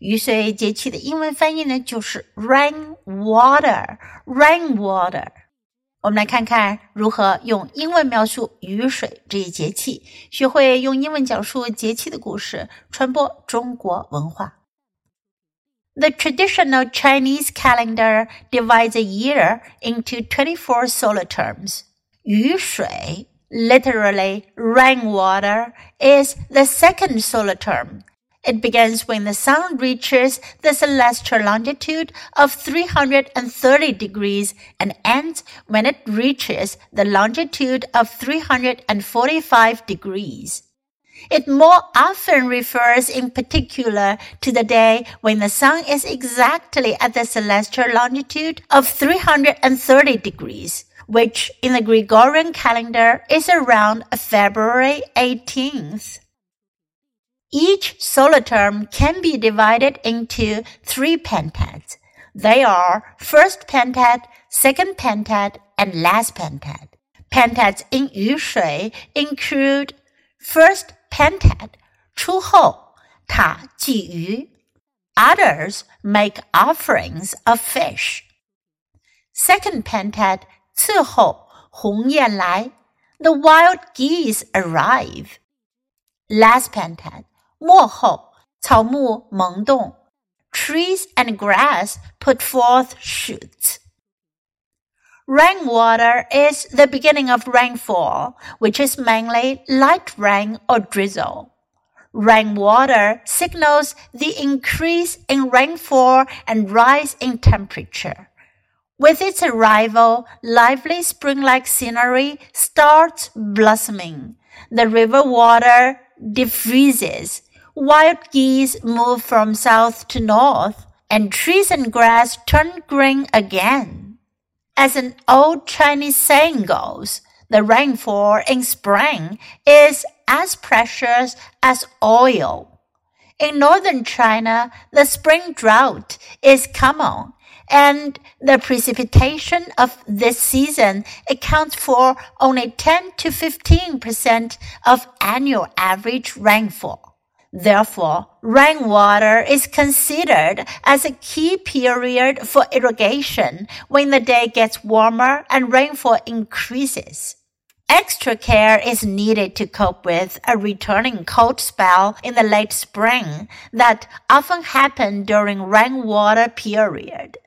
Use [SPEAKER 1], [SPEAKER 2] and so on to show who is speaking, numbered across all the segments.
[SPEAKER 1] 雨水节气的英文翻译呢，就是 rain water。rain water。我们来看看如何用英文描述雨水这一节气，学会用英文讲述节气的故事，传播中国文化。The traditional Chinese calendar divides a year into 24 solar terms. 雨水 literally rainwater is the second solar term it begins when the sun reaches the celestial longitude of 330 degrees and ends when it reaches the longitude of 345 degrees. It more often refers in particular to the day when the sun is exactly at the celestial longitude of 330 degrees, which in the Gregorian calendar is around February 18th. Each solar term can be divided into three pentads. They are first pentad, second pentad, and last pentad. Pentads in Yu Shui include first pentad, Chu Ho, Ta Ji Yu. Others make offerings of fish. Second pentad, Chu Ho, Hong Yan Lai. The wild geese arrive. Last pentad, 末后，草木萌动，trees and grass put forth shoots. Rainwater is the beginning of rainfall, which is mainly light rain or drizzle. Rainwater signals the increase in rainfall and rise in temperature. With its arrival, lively spring-like scenery starts blossoming. The river water defreezes wild geese move from south to north, and trees and grass turn green again. As an old Chinese saying goes, the rainfall in spring is as precious as oil. In northern China, the spring drought is common, and the precipitation of this season accounts for only 10 to 15 percent of annual average rainfall. Therefore, rainwater is considered as a key period for irrigation when the day gets warmer and rainfall increases. Extra care is needed to cope with a returning cold spell in the late spring that often happen during rainwater period.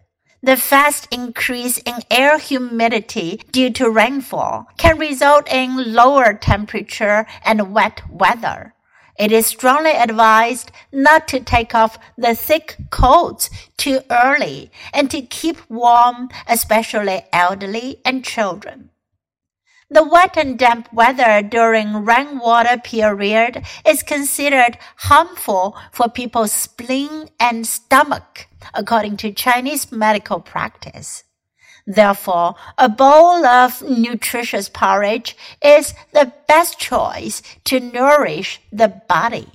[SPEAKER 1] The fast increase in air humidity due to rainfall can result in lower temperature and wet weather. It is strongly advised not to take off the thick coats too early and to keep warm, especially elderly and children. The wet and damp weather during rainwater period is considered harmful for people's spleen and stomach, according to Chinese medical practice. Therefore, a bowl of nutritious porridge is the best choice to nourish the body.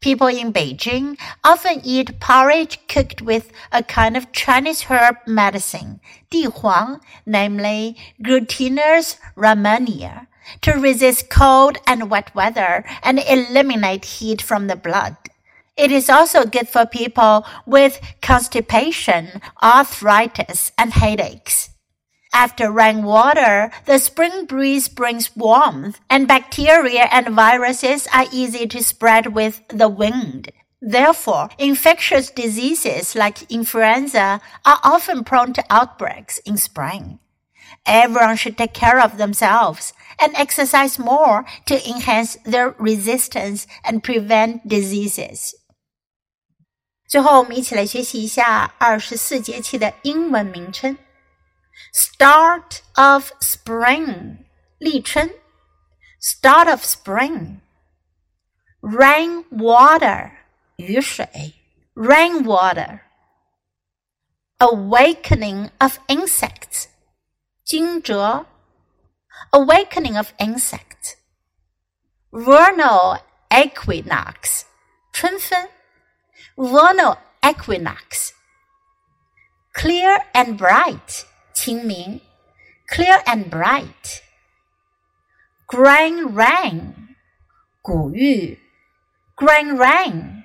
[SPEAKER 1] People in Beijing often eat porridge cooked with a kind of Chinese herb medicine, 地黄, namely Glutinous Rehmannia, to resist cold and wet weather and eliminate heat from the blood. It is also good for people with constipation, arthritis, and headaches. After rainwater, the spring breeze brings warmth, and bacteria and viruses are easy to spread with the wind. Therefore, infectious diseases like influenza are often prone to outbreaks in spring. Everyone should take care of themselves and exercise more to enhance their resistance and prevent diseases. 最后，我们一起来学习一下二十四节气的英文名称：Start of Spring，立春；Start of Spring，Rain Water，雨水；Rain Water Awakening of insects. 惊蛰 Awakening of insects. Vernal equinox. 春分 vernal equinox. Clear and bright, 清明. Clear and bright. Grain rain, 谷雨. Grain rain.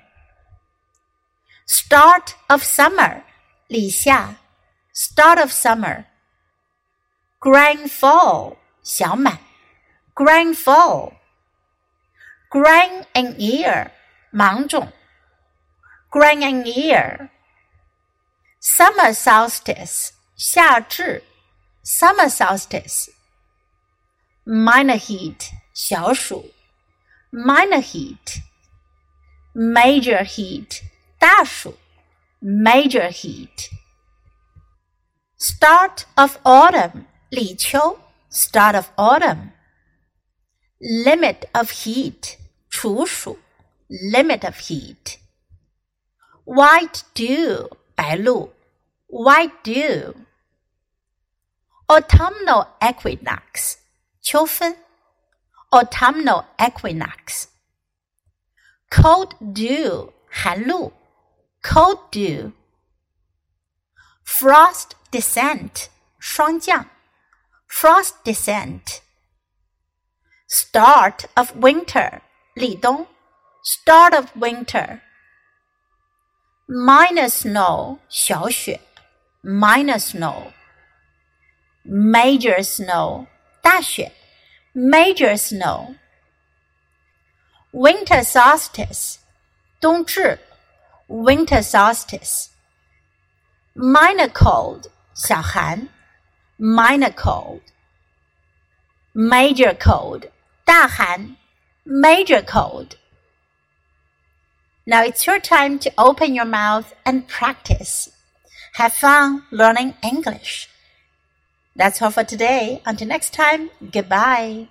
[SPEAKER 1] Start of summer, 立夏. Start of summer. Grain full, 小满. Grain full. Grain in ear, 芒种。Grain and ear. Summer solstice. 夏至 Summer solstice. Minor heat. 小暑 Minor heat. Major heat. 大暑 Major heat. Start of autumn. 立秋 Start of autumn. Limit of heat. 处暑 Limit of heat. White dew. 白露 White dew. Autumnal equinox. 秋分 Autumnal equinox. Cold dew. 寒露 Cold dew. Frost descent. 霜降 Frost descent. Start of winter. 立冬 Start of winter. minor snow 小雪，minor snow。major snow 大雪，major snow。winter solstice 冬至，winter solstice。minor cold 小寒，minor cold。major cold 大寒，major cold。Now it's your time to open your mouth and practice. Have fun learning English. That's all for today. Until next time, goodbye.